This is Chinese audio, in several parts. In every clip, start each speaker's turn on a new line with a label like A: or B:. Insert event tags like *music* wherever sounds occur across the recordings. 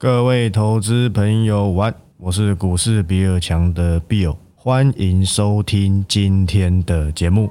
A: 各位投资朋友，晚，我是股市比尔强的 Bill，欢迎收听今天的节目。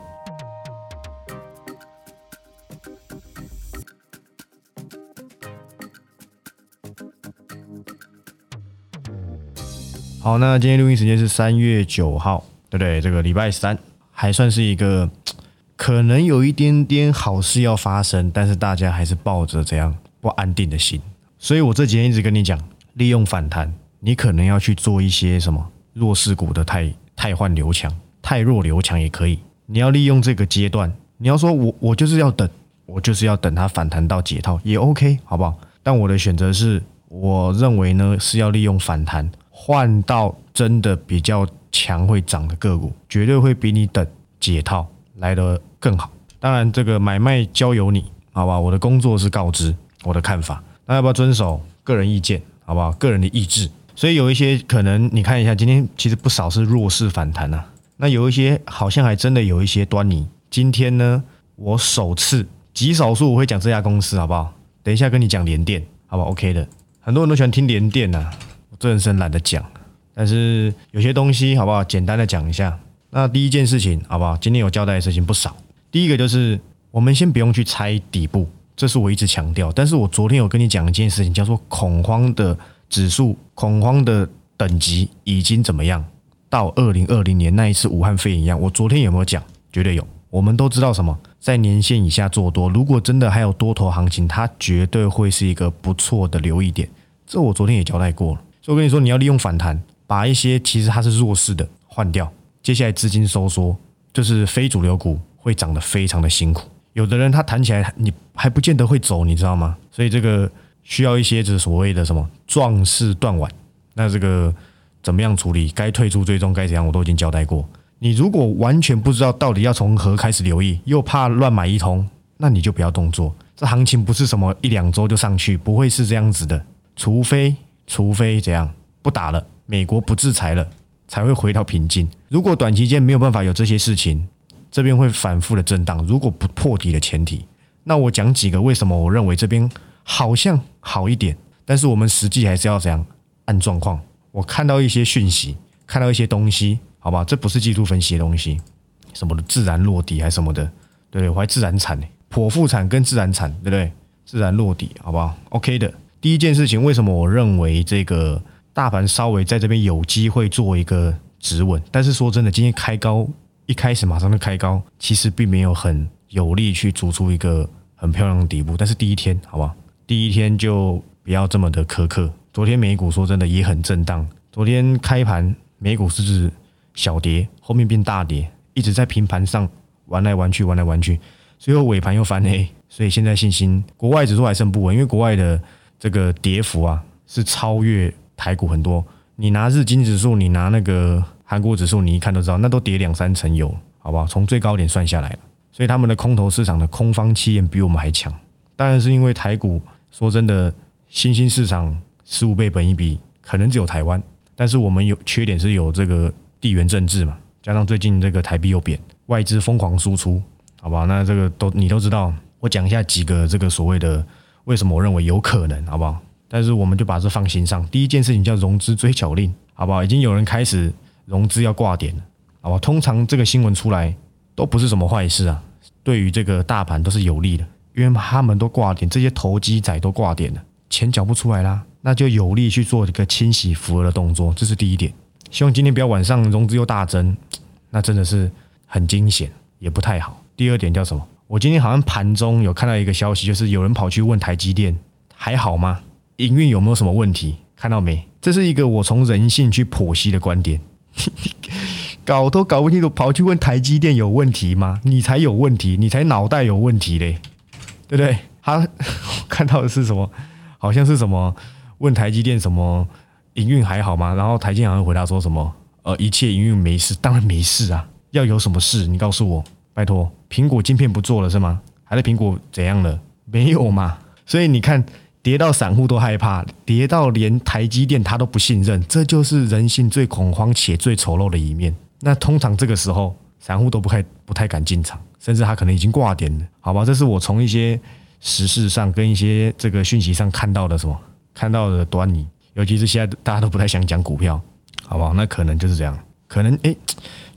A: 好，那今天录音时间是三月九号，对不对？这个礼拜三还算是一个 *tsk* 可能有一点点好事要发生，但是大家还是抱着这样不安定的心。所以我这几天一直跟你讲，利用反弹，你可能要去做一些什么弱势股的太太换流强，太弱流强也可以。你要利用这个阶段，你要说我我就是要等，我就是要等它反弹到解套也 OK，好不好？但我的选择是，我认为呢是要利用反弹换到真的比较强会涨的个股，绝对会比你等解套来的更好。当然，这个买卖交由你，好吧？我的工作是告知我的看法。那要不要遵守个人意见，好不好？个人的意志。所以有一些可能，你看一下，今天其实不少是弱势反弹呐。那有一些好像还真的有一些端倪。今天呢，我首次极少数我会讲这家公司，好不好？等一下跟你讲联电，好不好？OK 的。很多人都喜欢听联电呐，我这人是懒得讲。但是有些东西，好不好？简单的讲一下。那第一件事情，好不好？今天有交代的事情不少。第一个就是，我们先不用去猜底部。这是我一直强调，但是我昨天有跟你讲一件事情，叫做恐慌的指数，恐慌的等级已经怎么样？到二零二零年那一次武汉肺炎一样，我昨天有没有讲？绝对有。我们都知道什么，在年线以下做多，如果真的还有多头行情，它绝对会是一个不错的留意点。这我昨天也交代过了。所以我跟你说，你要利用反弹，把一些其实它是弱势的换掉。接下来资金收缩，就是非主流股会涨得非常的辛苦。有的人他弹起来，你还不见得会走，你知道吗？所以这个需要一些就是所谓的什么壮士断腕。那这个怎么样处理？该退出追踪该怎样，我都已经交代过。你如果完全不知道到底要从何开始留意，又怕乱买一通，那你就不要动作。这行情不是什么一两周就上去，不会是这样子的。除非除非怎样不打了，美国不制裁了，才会回到平静。如果短期间没有办法有这些事情。这边会反复的震荡，如果不破底的前提，那我讲几个为什么我认为这边好像好一点，但是我们实际还是要怎样按状况。我看到一些讯息，看到一些东西，好吧，这不是技术分析的东西，什么的自然落底还是什么的，对不对？我还自然产呢，剖腹产跟自然产，对不对？自然落底，好不好？OK 的。第一件事情，为什么我认为这个大盘稍微在这边有机会做一个止稳？但是说真的，今天开高。一开始马上就开高，其实并没有很有力去筑出一个很漂亮的底部。但是第一天，好不好？第一天就不要这么的苛刻。昨天美股说真的也很震荡，昨天开盘美股是小跌，后面变大跌，一直在平盘上玩来玩去，玩来玩去，最后尾盘又翻黑。所以现在信心，国外指数还剩不稳，因为国外的这个跌幅啊是超越台股很多。你拿日经指数，你拿那个。韩国指数你一看都知道，那都跌两三成有，好不好？从最高点算下来，所以他们的空头市场的空方气焰比我们还强。当然是因为台股，说真的，新兴市场十五倍本一比，可能只有台湾。但是我们有缺点是有这个地缘政治嘛，加上最近这个台币又贬，外资疯狂输出，好不好？那这个都你都知道。我讲一下几个这个所谓的为什么我认为有可能，好不好？但是我们就把这放心上。第一件事情叫融资追缴令，好不好？已经有人开始。融资要挂点，好吧？通常这个新闻出来都不是什么坏事啊，对于这个大盘都是有利的，因为他们都挂点，这些投机仔都挂点了，钱缴不出来啦，那就有利去做一个清洗浮额的动作，这是第一点。希望今天不要晚上融资又大增，那真的是很惊险，也不太好。第二点叫什么？我今天好像盘中有看到一个消息，就是有人跑去问台积电还好吗？营运有没有什么问题？看到没？这是一个我从人性去剖析的观点。*laughs* 搞都搞不清楚，跑去问台积电有问题吗？你才有问题，你才脑袋有问题嘞，对不对？他 *laughs* 看到的是什么？好像是什么？问台积电什么营运还好吗？然后台积电好像回答说什么？呃，一切营运没事，当然没事啊。要有什么事，你告诉我，拜托。苹果晶片不做了是吗？还是苹果怎样了？没有嘛。所以你看。跌到散户都害怕，跌到连台积电他都不信任，这就是人性最恐慌且最丑陋的一面。那通常这个时候，散户都不太不太敢进场，甚至他可能已经挂点了，好吧？这是我从一些时事上跟一些这个讯息上看到的什么看到的端倪。尤其是现在大家都不太想讲股票，好不好？那可能就是这样，可能诶，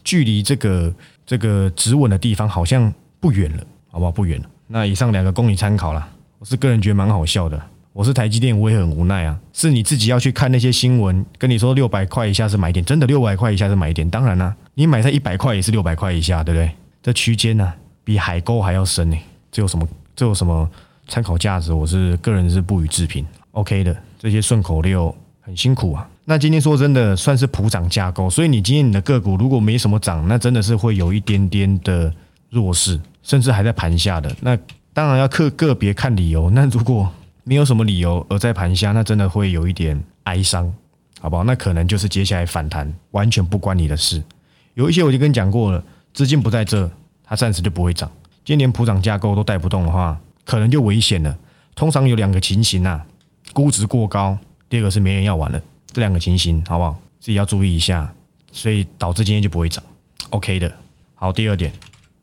A: 距离这个这个止稳的地方好像不远了，好不好？不远了。那以上两个供你参考啦。我是个人觉得蛮好笑的。我是台积电，我也很无奈啊。是你自己要去看那些新闻，跟你说六百块以下是买点，真的六百块以下是买点。当然啦，你买在一百块也是六百块以下，对不对？这区间呢，比海沟还要深呢。这有什么？这有什么参考价值？我是个人是不予置评。OK 的。这些顺口溜很辛苦啊。那今天说真的算是普涨架构，所以你今天你的个股如果没什么涨，那真的是会有一点点的弱势，甚至还在盘下的。那当然要个个别看理由。那如果没有什么理由而在盘下，那真的会有一点哀伤，好不好？那可能就是接下来反弹完全不关你的事。有一些我就跟你讲过了，资金不在这，它暂时就不会涨。今天连普涨架构都带不动的话，可能就危险了。通常有两个情形啊。估值过高，第二个是没人要玩了，这两个情形好不好？自己要注意一下，所以导致今天就不会涨。OK 的，好，第二点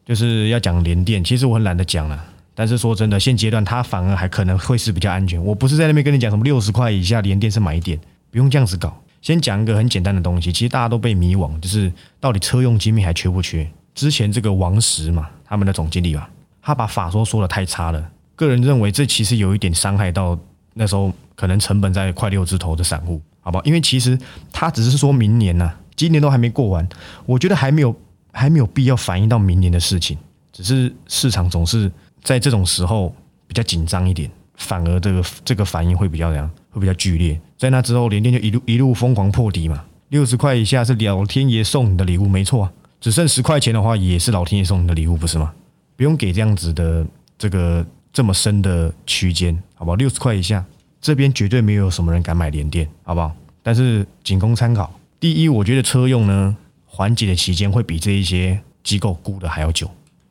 A: 就是要讲联电，其实我很懒得讲了，但是说真的，现阶段它反而还可能会是比较安全。我不是在那边跟你讲什么六十块以下连电是买点，不用这样子搞。先讲一个很简单的东西，其实大家都被迷惘，就是到底车用晶片还缺不缺？之前这个王石嘛，他们的总经理吧，他把法说说的太差了，个人认为这其实有一点伤害到。那时候可能成本在快六字头的散户，好不好？因为其实他只是说明年呢，今年都还没过完，我觉得还没有还没有必要反映到明年的事情。只是市场总是在这种时候比较紧张一点，反而这个这个反应会比较怎样？会比较剧烈。在那之后，联电就一路一路疯狂破底嘛，六十块以下是老天爷送你的礼物，没错啊。只剩十块钱的话，也是老天爷送你的礼物，不是吗？不用给这样子的这个。这么深的区间，好不好？六十块以下，这边绝对没有什么人敢买联电，好不好？但是仅供参考。第一，我觉得车用呢，缓解的期间会比这一些机构估的还要久，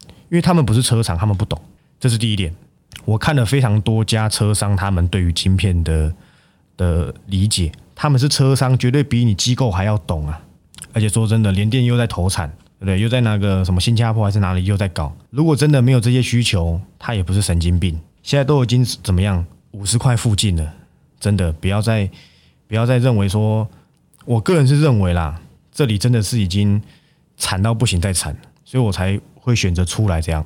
A: 因为他们不是车厂，他们不懂。这是第一点。我看了非常多家车商，他们对于晶片的的理解，他们是车商，绝对比你机构还要懂啊。而且说真的，联电又在投产。对不对？又在那个什么新加坡还是哪里又在搞？如果真的没有这些需求，他也不是神经病。现在都已经怎么样？五十块附近了，真的不要再不要再认为说，我个人是认为啦，这里真的是已经惨到不行再惨，所以我才会选择出来这样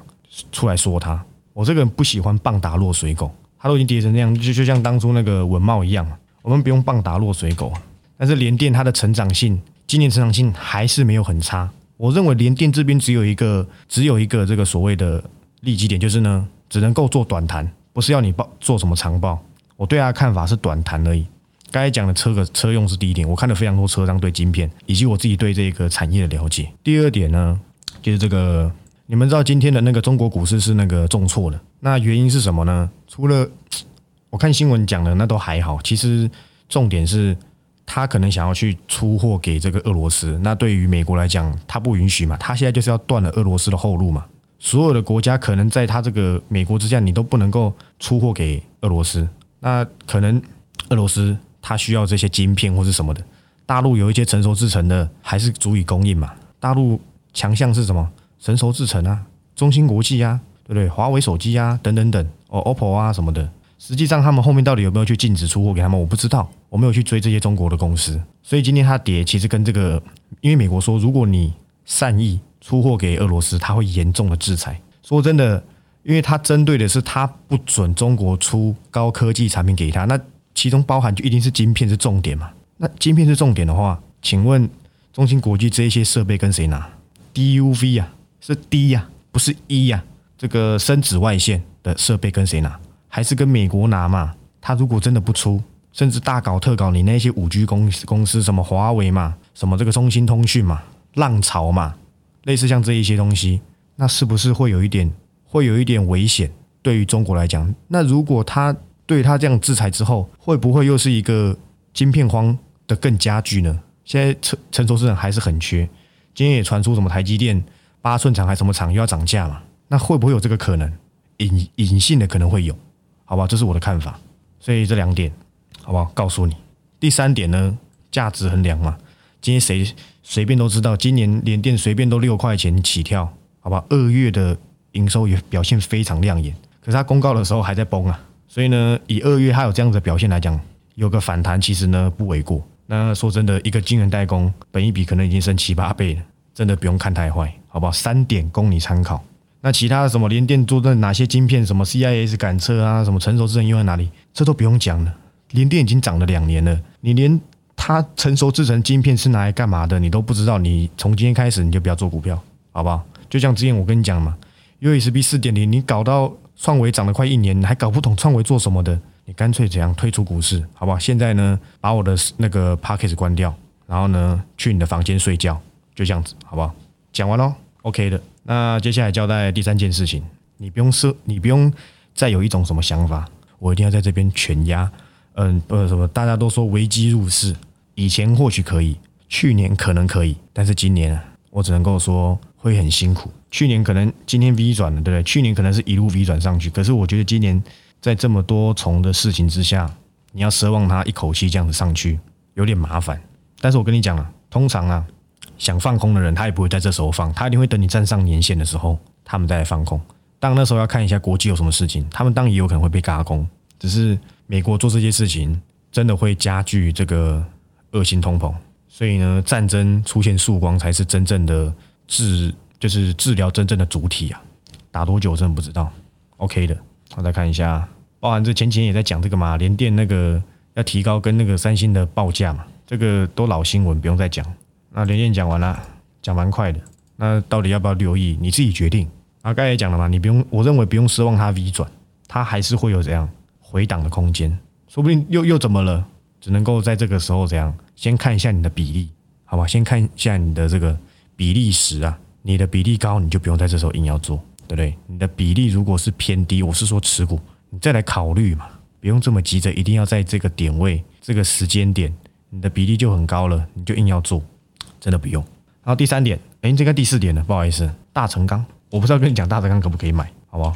A: 出来说他。我这个人不喜欢棒打落水狗，它都已经跌成那样，就就像当初那个文茂一样我们不用棒打落水狗，但是联电它的成长性，今年成长性还是没有很差。我认为联电这边只有一个，只有一个这个所谓的利基点，就是呢，只能够做短谈，不是要你报做什么长报。我对他的看法是短谈而已。刚才讲的车个车用是第一点，我看了非常多车商对晶片，以及我自己对这个产业的了解。第二点呢，就是这个，你们知道今天的那个中国股市是那个重挫的，那原因是什么呢？除了我看新闻讲的那都还好，其实重点是。他可能想要去出货给这个俄罗斯，那对于美国来讲，他不允许嘛？他现在就是要断了俄罗斯的后路嘛？所有的国家可能在他这个美国之下，你都不能够出货给俄罗斯。那可能俄罗斯他需要这些晶片或是什么的，大陆有一些成熟制成的，还是足以供应嘛？大陆强项是什么？成熟制成啊，中芯国际啊，对不对？华为手机啊，等等等，哦，OPPO 啊什么的。实际上，他们后面到底有没有去禁止出货给他们？我不知道，我没有去追这些中国的公司。所以今天它跌，其实跟这个，因为美国说，如果你善意出货给俄罗斯，他会严重的制裁。说真的，因为它针对的是他不准中国出高科技产品给他，那其中包含就一定是晶片是重点嘛？那晶片是重点的话，请问中芯国际这一些设备跟谁拿？DUV 呀，是 D 呀，不是 E 呀？这个深紫外线的设备跟谁拿？还是跟美国拿嘛？他如果真的不出，甚至大搞特搞，你那些五 G 公公司，什么华为嘛，什么这个中兴通讯嘛，浪潮嘛，类似像这一些东西，那是不是会有一点，会有一点危险？对于中国来讲，那如果他对他这样制裁之后，会不会又是一个晶片荒的更加剧呢？现在成成熟市场还是很缺，今天也传出什么台积电八寸厂还什么厂又要涨价嘛？那会不会有这个可能？隐隐性的可能会有。好吧，这是我的看法，所以这两点，好不好？告诉你。第三点呢，价值衡量嘛。今天谁随便都知道，今年联电随便都六块钱起跳，好吧？二月的营收也表现非常亮眼，可是它公告的时候还在崩啊。所以呢，以二月它有这样的表现来讲，有个反弹，其实呢不为过。那说真的，一个晶圆代工，本一比可能已经升七八倍了，真的不用看太坏，好不好？三点供你参考。那其他的什么联电做的哪些晶片，什么 CIS 感测啊，什么成熟制程用在哪里，这都不用讲了。联电已经涨了两年了，你连它成熟制成晶片是拿来干嘛的，你都不知道。你从今天开始你就不要做股票，好不好？就像之前我跟你讲嘛，USB 四点零，你搞到创维涨了快一年，你还搞不懂创维做什么的，你干脆怎样退出股市，好不好？现在呢，把我的那个 p a c k a g e 关掉，然后呢，去你的房间睡觉，就这样子，好不好？讲完喽，OK 的。那接下来交代第三件事情，你不用设，你不用再有一种什么想法，我一定要在这边全压。嗯，不什么，大家都说危机入市，以前或许可以，去年可能可以，但是今年我只能够说会很辛苦。去年可能今天 V 转了，对不对？去年可能是一路 V 转上去，可是我觉得今年在这么多重的事情之下，你要奢望它一口气这样子上去，有点麻烦。但是我跟你讲啊，通常啊，想放空的人他也不会在这时候放，他一定会等你站上年线的时候，他们再来放空。当那时候要看一下国际有什么事情，他们当然也有可能会被嘎空，只是。美国做这些事情，真的会加剧这个恶性通膨，所以呢，战争出现曙光才是真正的治，就是治疗真正的主体啊。打多久真的不知道。OK 的，我再看一下，包含这前几天也在讲这个嘛，联电那个要提高跟那个三星的报价嘛，这个都老新闻，不用再讲。那连电讲完了，讲蛮快的。那到底要不要留意，你自己决定。啊，刚才也讲了嘛，你不用，我认为不用奢望它 V 转，它还是会有这样。回档的空间，说不定又又怎么了？只能够在这个时候这样，先看一下你的比例，好吧？先看一下你的这个比例时啊，你的比例高，你就不用在这时候硬要做，对不对？你的比例如果是偏低，我是说持股，你再来考虑嘛，不用这么急着，一定要在这个点位、这个时间点，你的比例就很高了，你就硬要做，真的不用。然后第三点，哎，这个第四点呢？不好意思，大成钢，我不知道跟你讲大成钢可不可以买，好不好？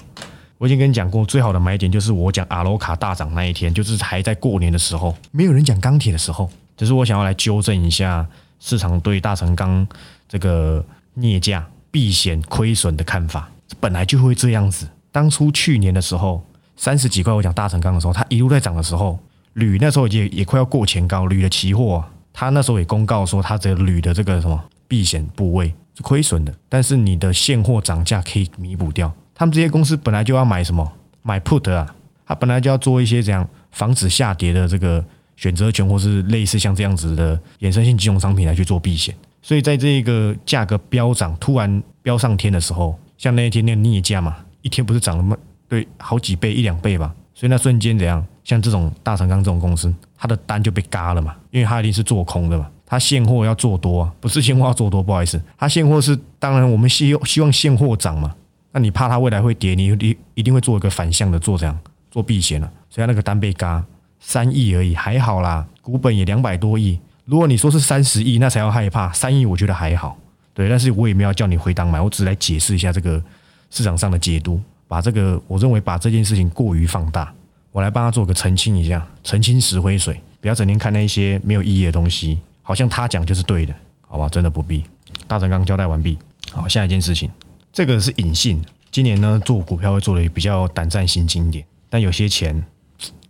A: 我已经跟你讲过，最好的买点就是我讲阿罗卡大涨那一天，就是还在过年的时候，没有人讲钢铁的时候。只是我想要来纠正一下市场对大成钢这个镍价避险亏损的看法，本来就会这样子。当初去年的时候，三十几块我讲大成钢的时候，它一路在涨的时候，铝那时候也也快要过前高，铝的期货，他那时候也公告说，他这个铝的这个什么避险部位是亏损的，但是你的现货涨价可以弥补掉。他们这些公司本来就要买什么买 put 啊，他本来就要做一些这样防止下跌的这个选择权，或是类似像这样子的衍生性金融商品来去做避险。所以在这个价格飙涨突然飙上天的时候，像那一天那个镍价嘛，一天不是涨了吗？对，好几倍一两倍吧。所以那瞬间怎样？像这种大成钢这种公司，它的单就被嘎了嘛，因为它一定是做空的嘛，它现货要做多，不是现货要做多，不好意思，它现货是当然我们希希望现货涨嘛。那你怕它未来会跌，你你一定会做一个反向的做这样做避险了，所以那个单被嘎三亿而已，还好啦，股本也两百多亿。如果你说是三十亿，那才要害怕。三亿我觉得还好，对，但是我也没有叫你回档买，我只是来解释一下这个市场上的解读，把这个我认为把这件事情过于放大，我来帮他做个澄清一下，澄清石灰水，不要整天看那些没有意义的东西，好像他讲就是对的，好吧？真的不必。大成刚交代完毕，好，下一件事情。这个是隐性，今年呢做股票会做的比较胆战心惊一点，但有些钱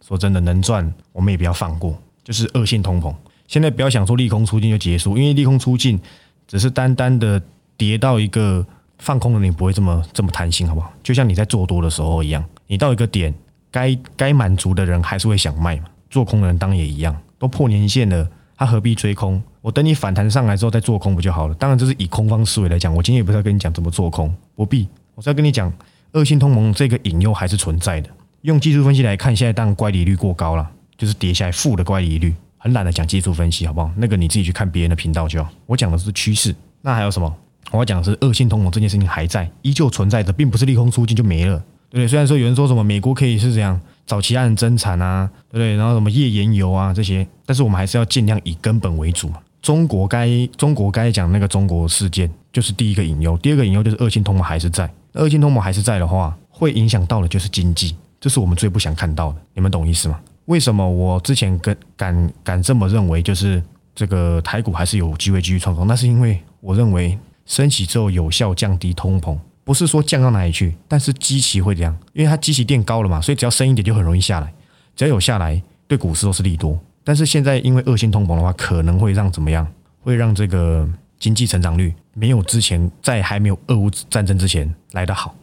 A: 说真的能赚，我们也不要放过。就是恶性通膨，现在不要想说利空出尽就结束，因为利空出尽只是单单的跌到一个放空的你不会这么这么贪心，好不好？就像你在做多的时候一样，你到一个点该该满足的人还是会想卖嘛，做空的人当然也一样，都破年线了。他何必追空？我等你反弹上来之后再做空不就好了？当然，这是以空方思维来讲。我今天也不是要跟你讲怎么做空，不必。我是要跟你讲，恶性通膨这个隐忧还是存在的。用技术分析来看，现在当然乖离率过高了，就是跌下来负的乖离率。很懒得讲技术分析，好不好？那个你自己去看别人的频道就好。我讲的是趋势。那还有什么？我要讲的是恶性通膨这件事情还在，依旧存在着，并不是利空出尽就没了，对？虽然说有人说什么美国可以是这样。找其他人增产啊，对不对？然后什么页岩油啊这些，但是我们还是要尽量以根本为主嘛。中国该中国该讲那个中国事件，就是第一个隐忧。第二个隐忧就是恶性通膨还是在，恶性通膨还是在的话，会影响到的就是经济，这是我们最不想看到的。你们懂意思吗？为什么我之前跟敢敢这么认为，就是这个台股还是有机会继续创高？那是因为我认为升息之后有效降低通膨。不是说降到哪里去，但是基期会这样，因为它基期垫高了嘛，所以只要深一点就很容易下来。只要有下来，对股市都是利多。但是现在因为恶性通膨的话，可能会让怎么样？会让这个经济成长率没有之前在还没有俄乌战争之前来得好，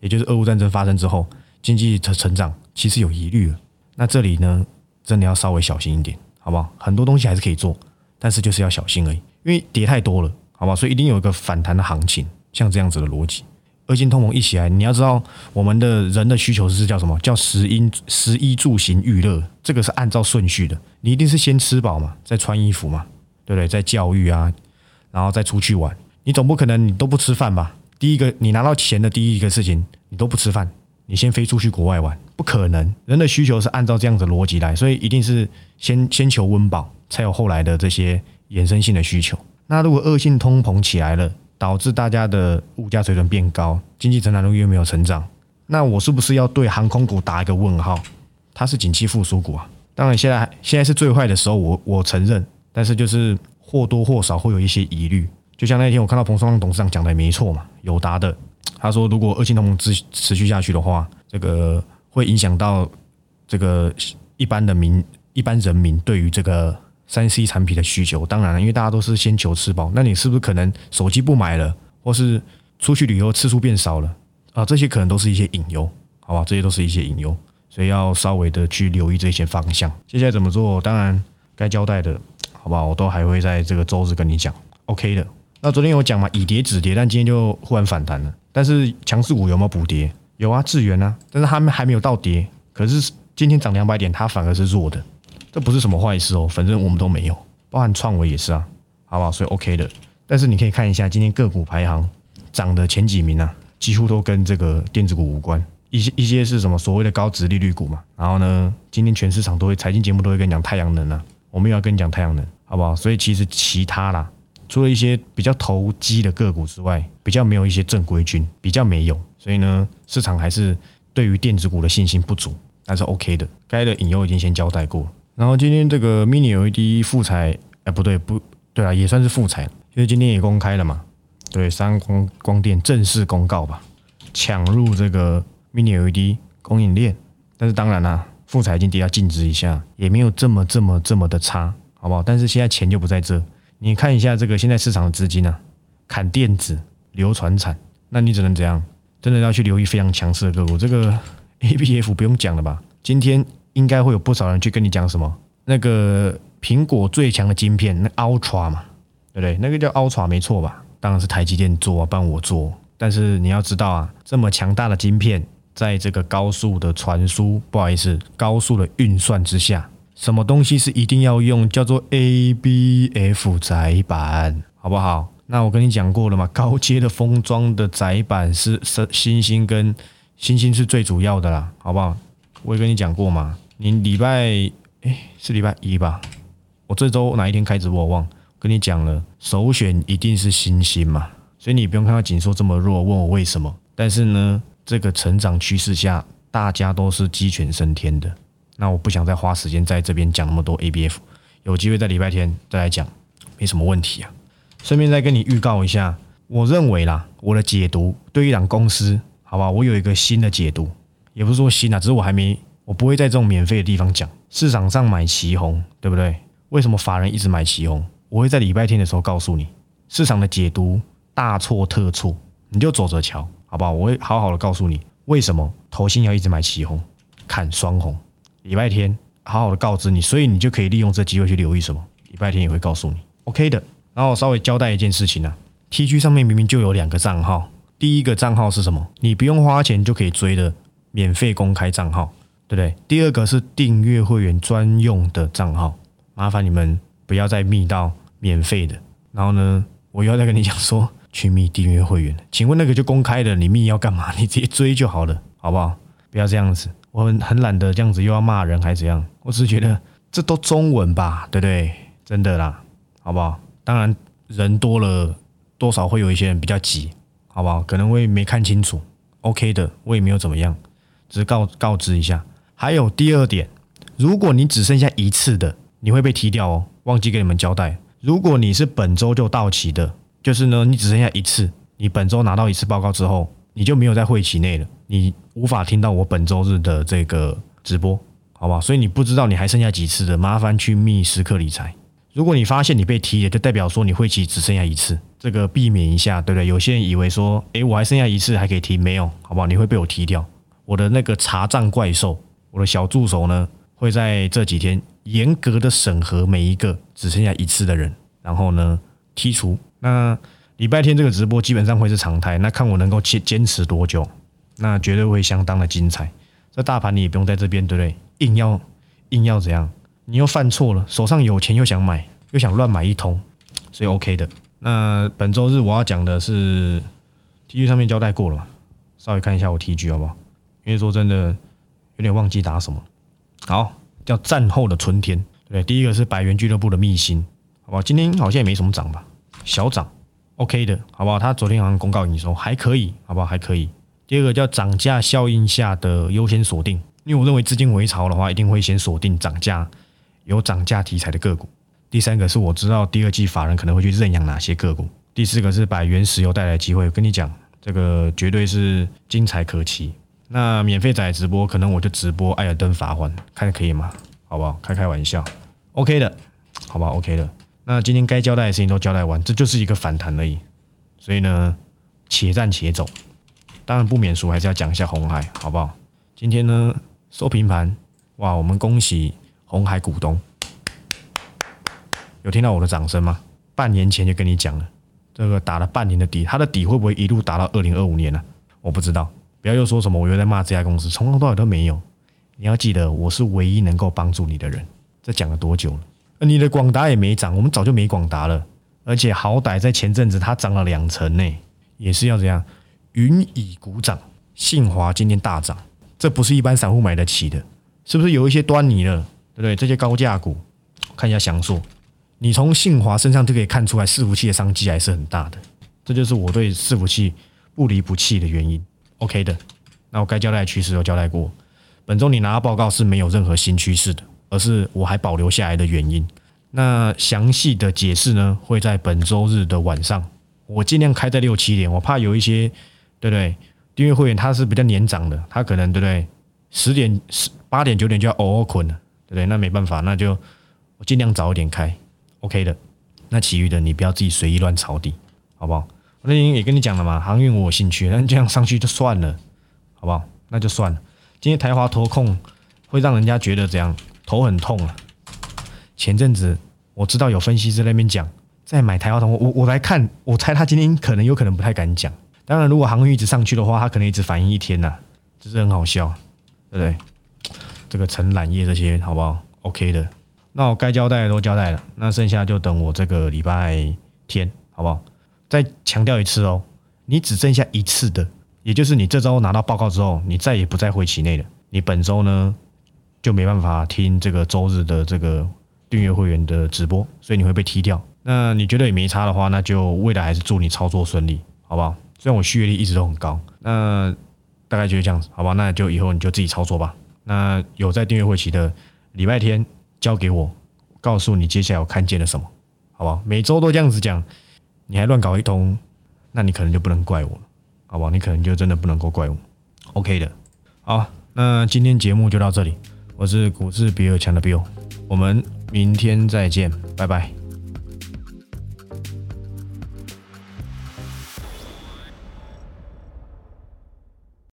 A: 也就是俄乌战争发生之后，经济的成长其实有疑虑了。那这里呢，真的要稍微小心一点，好不好？很多东西还是可以做，但是就是要小心而已，因为跌太多了，好不好？所以一定有一个反弹的行情，像这样子的逻辑。恶性通膨一起来，你要知道我们的人的需求是叫什么？叫食衣食衣住行娱乐，这个是按照顺序的，你一定是先吃饱嘛，再穿衣服嘛。对不对？再教育啊，然后再出去玩，你总不可能你都不吃饭吧？第一个，你拿到钱的第一个事情，你都不吃饭，你先飞出去国外玩，不可能。人的需求是按照这样子逻辑来，所以一定是先先求温饱，才有后来的这些衍生性的需求。那如果恶性通膨起来了，导致大家的物价水准变高，经济成长率又没有成长，那我是不是要对航空股打一个问号？它是景气复苏股啊。当然，现在现在是最坏的时候，我我承认。但是就是或多或少会有一些疑虑，就像那天我看到彭双浪董事长讲的也没错嘛，有答的。他说，如果恶性通膨持持续下去的话，这个会影响到这个一般的民一般人民对于这个三 C 产品的需求。当然了，因为大家都是先求吃饱，那你是不是可能手机不买了，或是出去旅游次数变少了啊？这些可能都是一些隐忧，好吧？这些都是一些隐忧，所以要稍微的去留意这些方向。接下来怎么做？当然该交代的。好不好？我都还会在这个周日跟你讲，OK 的。那昨天有讲嘛，以跌止跌，但今天就忽然反弹了。但是强势股有没有补跌？有啊，智源啊，但是他们还没有到跌。可是今天涨两百点，它反而是弱的，这不是什么坏事哦。反正我们都没有，包含创维也是啊，好不好？所以 OK 的。但是你可以看一下今天个股排行涨的前几名啊，几乎都跟这个电子股无关。一些一些是什么所谓的高值利率股嘛。然后呢，今天全市场都会财经节目都会跟你讲太阳能啊，我们又要跟你讲太阳能。好不好？所以其实其他啦，除了一些比较投机的个股之外，比较没有一些正规军，比较没有。所以呢，市场还是对于电子股的信心不足，但是 OK 的。该的引诱已经先交代过。然后今天这个 Mini LED 复彩，哎，不对，不对啊，也算是复彩，因为今天也公开了嘛。对，三光光电正式公告吧，抢入这个 Mini LED 供应链。但是当然啦，复彩已经跌到净值以下，也没有这么这么这么的差。好不好？但是现在钱就不在这。你看一下这个现在市场的资金呢，砍电子、流传产，那你只能怎样？真的要去留意非常强势的个股。这个 A B F 不用讲了吧？今天应该会有不少人去跟你讲什么？那个苹果最强的晶片，那 Ultra 嘛，对不对？那个叫 Ultra 没错吧？当然是台积电做，啊帮我做。但是你要知道啊，这么强大的晶片，在这个高速的传输，不好意思，高速的运算之下。什么东西是一定要用？叫做 ABF 载板，好不好？那我跟你讲过了嘛，高阶的封装的载板是是星星跟星星是最主要的啦，好不好？我也跟你讲过嘛，你礼拜哎是礼拜一吧？我这周哪一天开直播我忘，跟你讲了，首选一定是星星嘛，所以你不用看到紧缩这么弱，问我为什么？但是呢，这个成长趋势下，大家都是鸡犬升天的。那我不想再花时间在这边讲那么多 A B F，有机会在礼拜天再来讲，没什么问题啊。顺便再跟你预告一下，我认为啦，我的解读对一档公司，好吧，我有一个新的解读，也不是说新啊，只是我还没，我不会在这种免费的地方讲。市场上买旗红，对不对？为什么法人一直买旗红？我会在礼拜天的时候告诉你，市场的解读大错特错，你就走着瞧，好不好？我会好好的告诉你，为什么投信要一直买旗红，看双红。礼拜天好好的告知你，所以你就可以利用这机会去留意什么。礼拜天也会告诉你，OK 的。然后稍微交代一件事情呢，T G 上面明明就有两个账号，第一个账号是什么？你不用花钱就可以追的免费公开账号，对不对？第二个是订阅会员专用的账号，麻烦你们不要再密到免费的。然后呢，我又要再跟你讲说去密订阅会员，请问那个就公开的，你密要干嘛？你直接追就好了，好不好？不要这样子。我很很懒得这样子，又要骂人还怎样？我只是觉得这都中文吧，对不对？真的啦，好不好？当然人多了，多少会有一些人比较急，好不好？可能会没看清楚，OK 的，我也没有怎么样，只是告告知一下。还有第二点，如果你只剩下一次的，你会被踢掉哦，忘记给你们交代。如果你是本周就到期的，就是呢，你只剩下一次，你本周拿到一次报告之后，你就没有在会期内了。你无法听到我本周日的这个直播好不好？所以你不知道你还剩下几次的，麻烦去密时刻理财。如果你发现你被踢了，就代表说你会期只剩下一次，这个避免一下，对不对？有些人以为说，诶，我还剩下一次还可以踢，没有，好不好？你会被我踢掉。我的那个查账怪兽，我的小助手呢，会在这几天严格的审核每一个只剩下一次的人，然后呢剔除。那礼拜天这个直播基本上会是常态，那看我能够坚坚持多久，那绝对会相当的精彩。这大盘你也不用在这边，对不对？硬要硬要怎样？你又犯错了，手上有钱又想买，又想乱买一通，所以 OK 的。那本周日我要讲的是 T G 上面交代过了？稍微看一下我 T G 好不好？因为说真的有点忘记打什么。好，叫战后的春天，对，第一个是百元俱乐部的秘辛，好不好？今天好像也没什么涨吧，小涨。OK 的，好不好？他昨天好像公告营收还可以，好不好？还可以。第二个叫涨价效应下的优先锁定，因为我认为资金回潮的话，一定会先锁定涨价有涨价题材的个股。第三个是我知道第二季法人可能会去认养哪些个股。第四个是百元石油带来的机会，我跟你讲，这个绝对是精彩可期。那免费仔直播，可能我就直播艾尔登法环，看可以吗？好不好？开开玩笑，OK 的，好不好？OK 的。那今天该交代的事情都交代完，这就是一个反弹而已。所以呢，且战且走。当然不免俗，还是要讲一下红海，好不好？今天呢收平盘，哇！我们恭喜红海股东。有听到我的掌声吗？半年前就跟你讲了，这个打了半年的底，它的底会不会一路打到二零二五年呢？我不知道。不要又说什么我又在骂这家公司，从头到尾都没有。你要记得，我是唯一能够帮助你的人。这讲了多久了？你的广达也没涨，我们早就没广达了，而且好歹在前阵子它涨了两成呢，也是要这样，云以鼓掌。信华今天大涨，这不是一般散户买得起的，是不是有一些端倪了？对不对？这些高价股，看一下详述，你从信华身上就可以看出来，伺服器的商机还是很大的，这就是我对伺服器不离不弃的原因。OK 的，那我该交代的趋势都交代过，本周你拿到报告是没有任何新趋势的。而是我还保留下来的原因。那详细的解释呢，会在本周日的晚上，我尽量开在六七点。我怕有一些，对不对？订阅会员他是比较年长的，他可能对不对？十点、十八点、九点就要偶尔困了，对不对？那没办法，那就我尽量早一点开，OK 的。那其余的你不要自己随意乱抄底，好不好？那天也跟你讲了嘛，航运我有兴趣，那你这样上去就算了，好不好？那就算了。今天台华脱控会让人家觉得怎样？头很痛啊！前阵子我知道有分析师那边讲，在买台华通，我我来看，我猜他今天可能有可能不太敢讲。当然，如果航运一直上去的话，他可能一直反应一天呐，这是很好笑，对不对？这个承揽业这些好不好？OK 的，那我该交代的都交代了，那剩下就等我这个礼拜天好不好？再强调一次哦，你只剩下一次的，也就是你这周拿到报告之后，你再也不在会期内了。你本周呢？就没办法听这个周日的这个订阅会员的直播，所以你会被踢掉。那你觉得也没差的话，那就未来还是祝你操作顺利，好不好？虽然我续约率一直都很高，那大概就是这样子，好吧？那就以后你就自己操作吧。那有在订阅会期的礼拜天交给我，告诉你接下来我看见了什么，好不好？每周都这样子讲，你还乱搞一通，那你可能就不能怪我了，好吧？你可能就真的不能够怪我。OK 的，好，那今天节目就到这里。我是股市比尔强的 Bill，我们明天再见，拜拜。